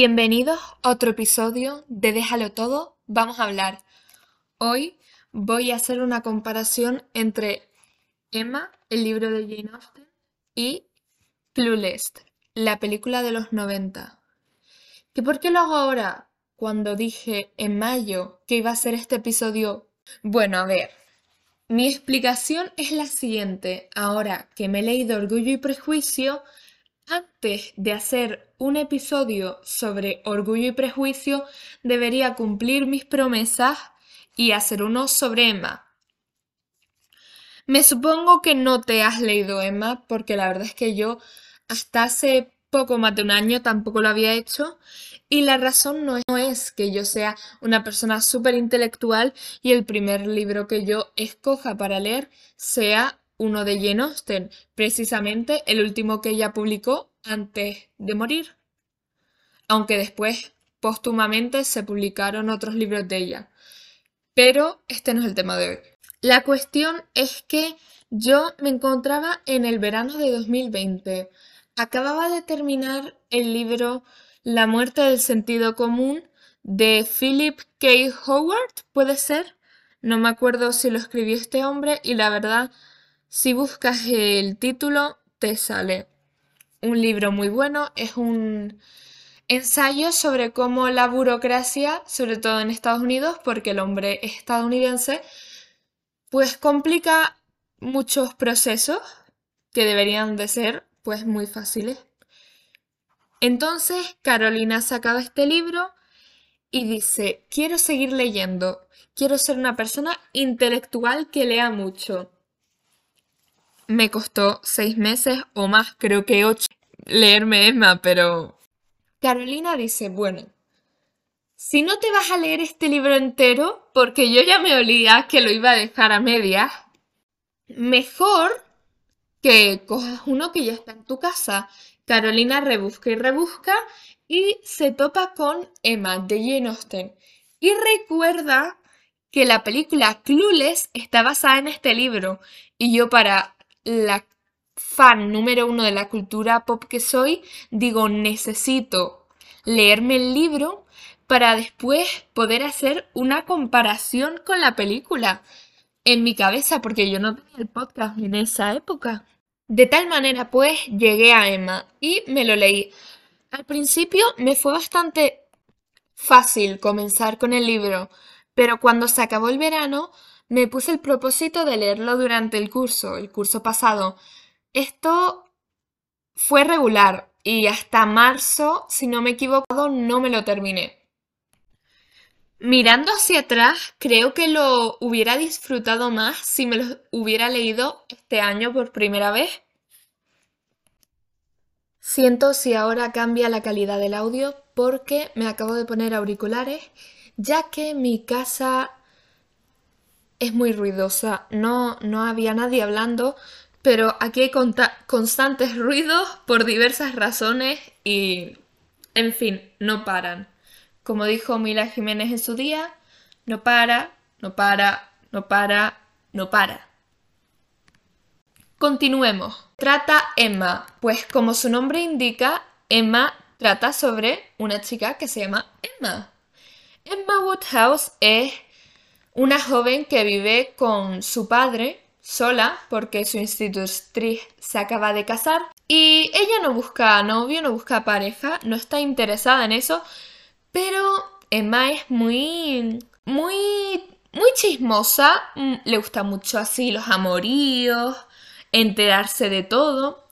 Bienvenidos a otro episodio de Déjalo Todo, vamos a hablar. Hoy voy a hacer una comparación entre Emma, el libro de Jane Austen, y Clueless, la película de los 90. ¿Que por qué lo hago ahora? Cuando dije en mayo que iba a ser este episodio. Bueno, a ver, mi explicación es la siguiente. Ahora que me he leído Orgullo y Prejuicio, antes de hacer un episodio sobre Orgullo y Prejuicio, debería cumplir mis promesas y hacer uno sobre Emma. Me supongo que no te has leído Emma, porque la verdad es que yo hasta hace poco más de un año tampoco lo había hecho. Y la razón no es, que yo sea una persona súper intelectual y el primer libro que yo escoja para leer sea uno de Jane Austen, precisamente el último que ella publicó antes de morir. Aunque después, póstumamente, se publicaron otros libros de ella. Pero este no es el tema de hoy. La cuestión es que yo me encontraba en el verano de 2020. Acababa de terminar el libro La muerte del sentido común de Philip K. Howard, ¿puede ser? No me acuerdo si lo escribió este hombre y la verdad si buscas el título, te sale un libro muy bueno. Es un ensayo sobre cómo la burocracia, sobre todo en Estados Unidos, porque el hombre es estadounidense, pues complica muchos procesos que deberían de ser pues muy fáciles. Entonces Carolina sacaba este libro y dice, quiero seguir leyendo, quiero ser una persona intelectual que lea mucho me costó seis meses o más, creo que ocho, leerme Emma, pero... Carolina dice, bueno, si no te vas a leer este libro entero, porque yo ya me olía que lo iba a dejar a medias, mejor que cojas uno que ya está en tu casa. Carolina rebusca y rebusca y se topa con Emma de Jane Austen. Y recuerda que la película Clueless está basada en este libro. Y yo para la fan número uno de la cultura pop que soy, digo, necesito leerme el libro para después poder hacer una comparación con la película en mi cabeza, porque yo no tenía el podcast en esa época. De tal manera, pues, llegué a Emma y me lo leí. Al principio me fue bastante fácil comenzar con el libro, pero cuando se acabó el verano me puse el propósito de leerlo durante el curso, el curso pasado. Esto fue regular y hasta marzo, si no me he equivocado, no me lo terminé. Mirando hacia atrás, creo que lo hubiera disfrutado más si me lo hubiera leído este año por primera vez. Siento si ahora cambia la calidad del audio porque me acabo de poner auriculares, ya que mi casa es muy ruidosa, no, no había nadie hablando, pero aquí hay constantes ruidos por diversas razones y, en fin, no paran. Como dijo Mila Jiménez en su día, no para, no para, no para, no para. Continuemos. Trata Emma, pues como su nombre indica, Emma trata sobre una chica que se llama Emma. Emma Woodhouse es una joven que vive con su padre sola porque su institutriz se acaba de casar. Y ella no busca novio, no busca pareja, no está interesada en eso, pero Emma es muy, muy, muy chismosa, mm, le gusta mucho así los amoríos, enterarse de todo.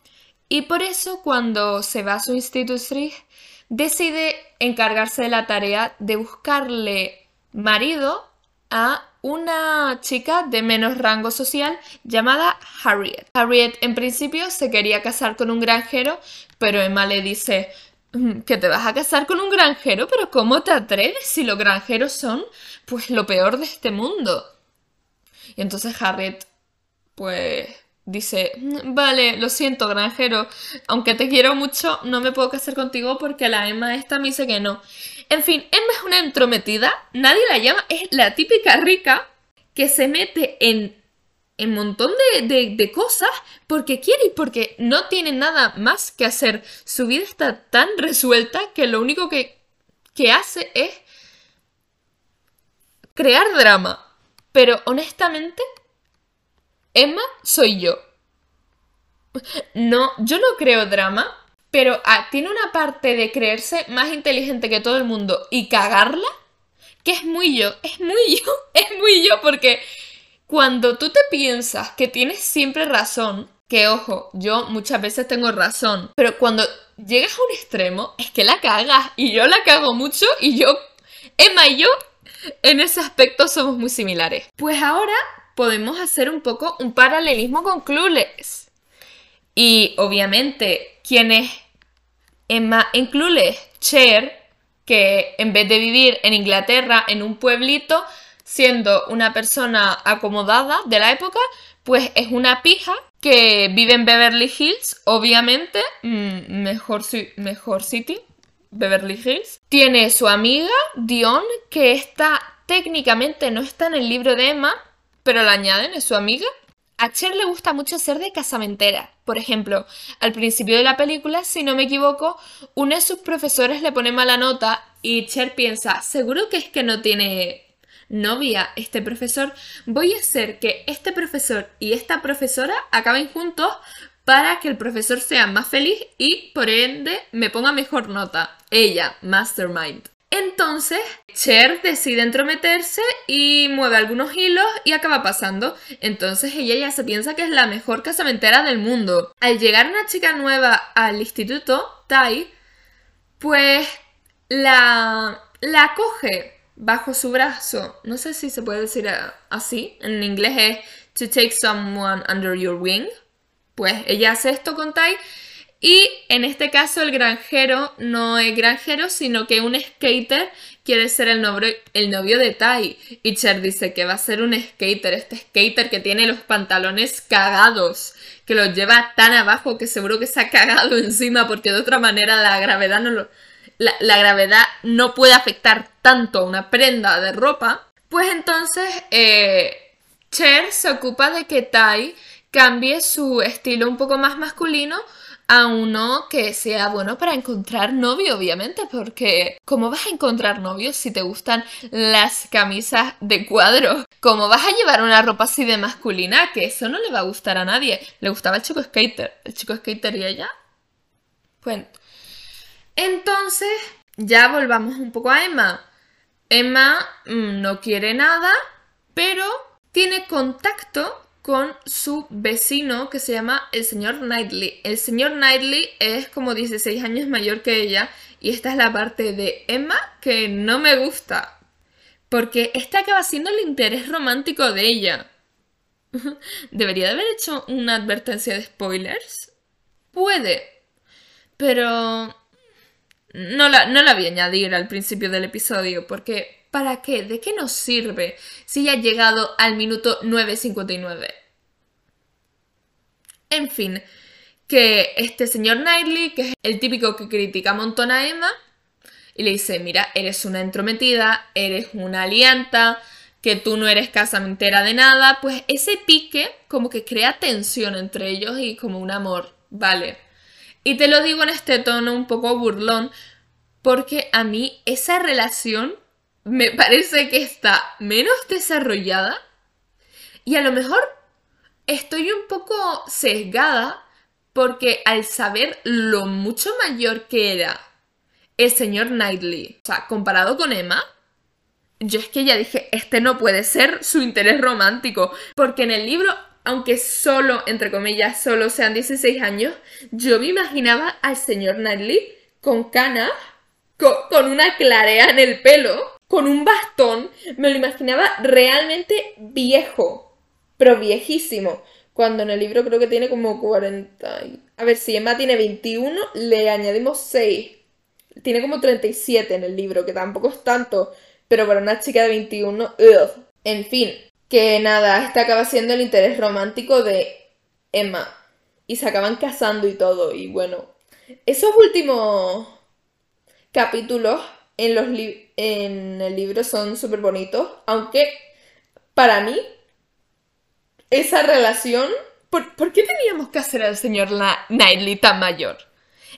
Y por eso cuando se va a su institutriz decide encargarse de la tarea de buscarle marido a una chica de menos rango social llamada Harriet. Harriet en principio se quería casar con un granjero, pero Emma le dice mm, que te vas a casar con un granjero, pero ¿cómo te atreves si los granjeros son pues lo peor de este mundo? Y entonces Harriet pues dice, vale, lo siento, granjero, aunque te quiero mucho, no me puedo casar contigo porque la Emma esta me dice que no. En fin, Emma es una entrometida, nadie la llama, es la típica rica que se mete en un montón de, cosas porque quiere y porque no tiene nada más que hacer. Su vida está tan resuelta que lo único que, que hace es crear drama. Pero honestamente, Emma soy yo. No, yo no creo drama, pero ah, tiene una parte de creerse más inteligente que todo el mundo y cagarla, que es muy yo, es muy yo, es muy yo, porque cuando tú te piensas que tienes siempre razón, que ojo, yo muchas veces tengo razón, pero cuando llegas a un extremo es que la cagas y yo la cago mucho y yo, Emma y yo, en ese aspecto somos muy similares. Pues ahora podemos hacer un poco un paralelismo con Clueless. Y obviamente, ¿quién es Emma en Clueless? Cher, que en vez de vivir en Inglaterra, en un pueblito, siendo una persona acomodada de la época, pues es una pija que vive en Beverly Hills, obviamente, mm, mejor, mejor city, Beverly Hills. Tiene su amiga, Dion, que está técnicamente no está en el libro de Emma, pero la añaden, es su amiga. A Cher le gusta mucho ser de casamentera. Por ejemplo, al principio de la película, si no me equivoco, uno de sus profesores le pone mala nota y Cher piensa, seguro que es que no tiene novia este profesor, voy a hacer que este profesor y esta profesora acaben juntos para que el profesor sea más feliz y por ende me ponga mejor nota. Ella, Mastermind. Entonces, Cher decide entrometerse y mueve algunos hilos y acaba pasando. Entonces ella ya se piensa que es la mejor casamentera del mundo. Al llegar una chica nueva al instituto, Tai, pues la, la coge bajo su brazo. No sé si se puede decir así. En inglés es to take someone under your wing. Pues ella hace esto con Tai. Y en este caso el granjero no es granjero, sino que un skater quiere ser el novio, el novio de Tai. Y Cher dice que va a ser un skater, este skater que tiene los pantalones cagados, que los lleva tan abajo que seguro que se ha cagado encima porque de otra manera la gravedad no lo, la, gravedad no puede afectar tanto a una prenda de ropa, pues entonces eh, Cher se ocupa de que Tai cambie su estilo un poco más masculino a uno que sea bueno para encontrar novio, obviamente, porque ¿cómo vas a encontrar novio si te gustan las camisas de cuadro? ¿Cómo vas a llevar una ropa así de masculina? Que eso no le va a gustar a nadie. Le gustaba el chico skater. El chico skater y ella. Pues entonces, ya volvamos un poco a Emma. Emma mm, no quiere nada, pero tiene contacto con su vecino que se llama el señor Knightley. El señor Knightley es como 16 años mayor que ella y esta es la parte de Emma que no me gusta. Porque este acaba siendo el interés romántico de ella. ¿Debería de haber hecho una advertencia de spoilers? Puede. Pero no la, no la voy añadir al principio del episodio porque ¿para qué? ¿De qué nos sirve si ya ha llegado al minuto 9.59? En fin, que este señor Knightley, que es el típico que critica un montón a Emma, y le dice, mira, eres una entrometida, eres una alianta, que tú no eres casamentera de nada, pues ese pique como que crea tensión entre ellos y como un amor, ¿vale? Y te lo digo en este tono un poco burlón, porque a mí esa relación me parece que está menos desarrollada y a lo mejor estoy un poco sesgada porque al saber lo mucho mayor que era el señor Knightley, o sea, comparado con Emma, yo es que ya dije, este no puede ser su interés romántico, porque en el libro aunque solo, entre comillas, solo sean 16 años, yo me imaginaba al señor Knightley con canas, con, una clarea en el pelo, con un bastón, me lo imaginaba realmente viejo, pero viejísimo. Cuando en el libro creo que tiene como 40. A ver, si Emma tiene 21, le añadimos 6. Tiene como 37 en el libro, que tampoco es tanto. Pero para una chica de 21, ugh. En fin, que nada, este acaba siendo el interés romántico de Emma. Y se acaban casando y todo. Y bueno, esos últimos capítulos en, los en el libro son súper bonitos. Aunque para mí esa relación. ¿Por, qué teníamos que hacer al señor Knightley tan mayor?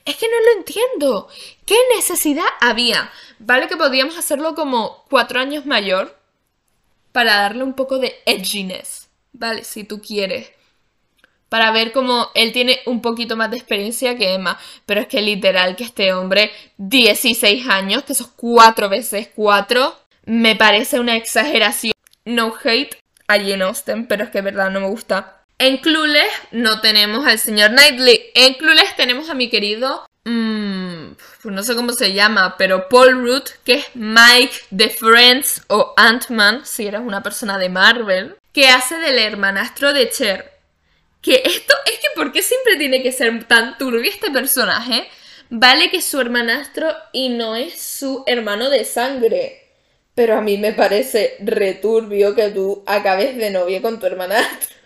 Es que no lo entiendo. ¿Qué necesidad había? Vale que podríamos hacerlo como cuatro años mayor para darle un poco de edginess. Vale, si tú quieres. Para ver cómo él tiene un poquito más de experiencia que Emma. Pero es que literal que este hombre, 16 años, que esos cuatro veces cuatro, me parece una exageración. No hate a Jane Austen, pero es que verdad no me gusta en Clueless no tenemos al señor Knightley. En Clueless tenemos a mi querido... Mmm, no sé cómo se llama, pero Paul Root, que es Mike de Friends o Ant-Man, si eres una persona de Marvel, que hace del hermanastro de Cher. Que esto es que ¿por qué siempre tiene que ser tan turbio este personaje? Vale que su hermanastro y no es su hermano de sangre. Pero a mí me parece returbio que tú acabes de novia con tu hermanastro.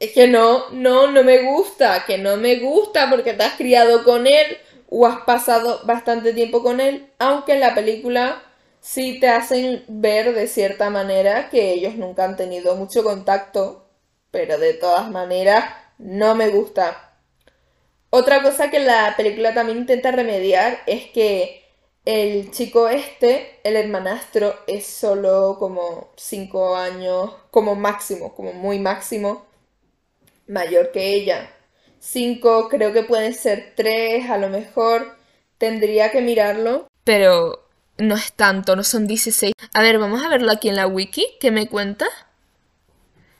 Es que no, no, no me gusta, que no me gusta porque te has criado con él o has pasado bastante tiempo con él, aunque en la película sí te hacen ver de cierta manera que ellos nunca han tenido mucho contacto, pero de todas maneras no me gusta. Otra cosa que la película también intenta remediar es que el chico este, el hermanastro, es solo como 5 años, como máximo, como muy máximo mayor que ella. Cinco, creo que pueden ser tres, a lo mejor. Tendría que mirarlo. Pero no es tanto, no son 16. A ver, vamos a verlo aquí en la wiki, ¿qué me cuenta?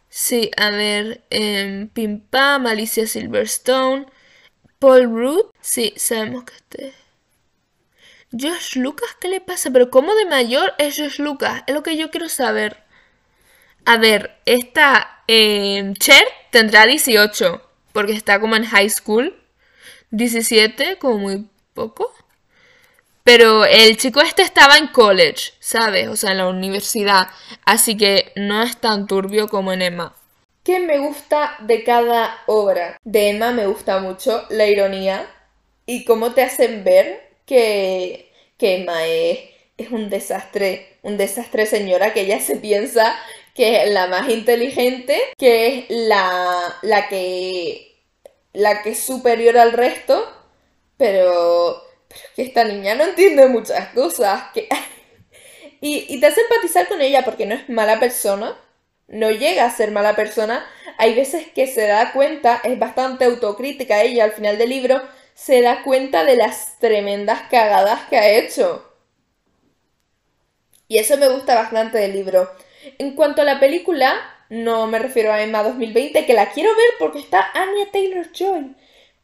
Sí, a ver, eh, Pimpa, Alicia Silverstone, Paul Root. Sí, sabemos que este... Josh Lucas, ¿qué le pasa? Pero ¿cómo de mayor es Josh Lucas? Es lo que yo quiero saber. A ver, esta eh, Cher tendrá 18, porque está como en high school. 17, como muy poco. Pero el chico este estaba en college, ¿sabes? O sea, en la universidad. Así que no es tan turbio como en Emma. ¿Qué me gusta de cada obra? De Emma me gusta mucho la ironía y cómo te hacen ver que, que Emma es, es un desastre, un desastre señora, que ella se piensa que es la más inteligente, que es la, la que la que es superior al resto, pero, pero que esta niña no entiende muchas cosas. Que... y, te hace empatizar con ella porque no es mala persona, no llega a ser mala persona. Hay veces que se da cuenta, es bastante autocrítica ella al final del libro, se da cuenta de las tremendas cagadas que ha hecho. Y eso me gusta bastante del libro. En cuanto a la película, no me refiero a Emma 2020, que la quiero ver porque está Anya Taylor Joy.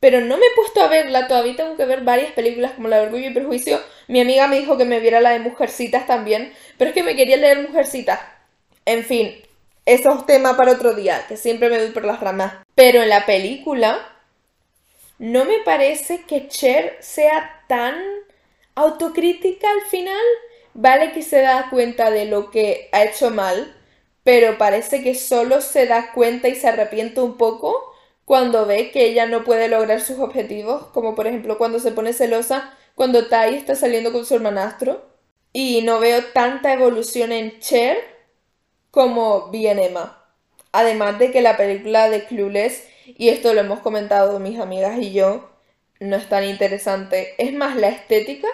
Pero no me he puesto a verla, todavía tengo que ver varias películas como La Orgullo y Prejuicio. Mi amiga me dijo que me viera la de Mujercitas también, pero es que me quería leer Mujercitas. En fin, eso es tema para otro día, que siempre me doy por las ramas. Pero en la película, no me parece que Cher sea tan autocrítica al final. Vale que se da cuenta de lo que ha hecho mal, pero parece que solo se da cuenta y se arrepiente un poco cuando ve que ella no puede lograr sus objetivos, como por ejemplo cuando se pone celosa cuando Tai está saliendo con su hermanastro. Y no veo tanta evolución en Cher como bien Emma. Además de que la película de Clueless, y esto lo hemos comentado mis amigas y yo, no es tan interesante. Es más la estética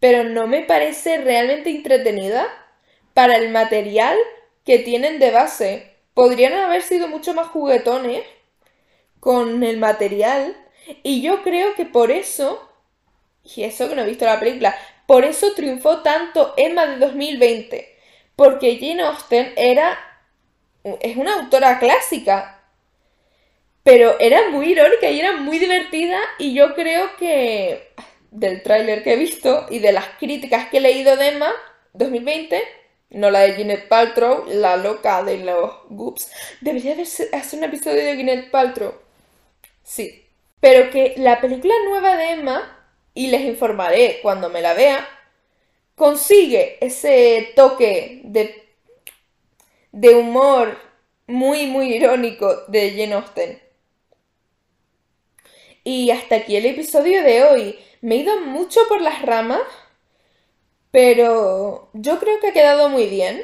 pero no me parece realmente entretenida para el material que tienen de base. Podrían haber sido mucho más juguetones con el material y yo creo que por eso, y eso que no he visto la película, por eso triunfó tanto Emma de 2020, porque Jane Austen era es una autora clásica, pero era muy irónica y era muy divertida y yo creo que del tráiler que he visto y de las críticas que he leído de Emma 2020, no la de Gwyneth Paltrow, la loca de los Goops. Debería hacer un episodio de Gwyneth Paltrow. Sí. Pero que la película nueva de Emma, y les informaré cuando me la vea, consigue ese toque de, de humor muy, muy irónico de Jane Austen. Y hasta aquí el episodio de hoy. Me he ido mucho por las ramas, pero yo creo que ha quedado muy bien.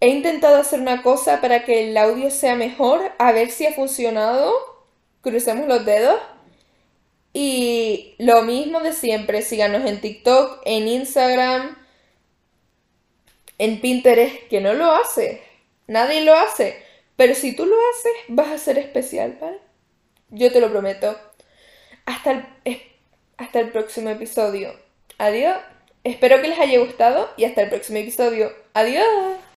he intentado hacer una cosa para que el audio sea mejor, a ver si ha funcionado. Crucemos los dedos. Y lo mismo de siempre, síganos en TikTok, en Instagram, en Pinterest, que no lo hace. Nadie lo hace. Pero si tú lo haces, vas a ser especial, ¿vale? Yo te lo prometo. Hasta el, hasta el próximo episodio. Adiós. Espero que les haya gustado y hasta el próximo episodio. Adiós.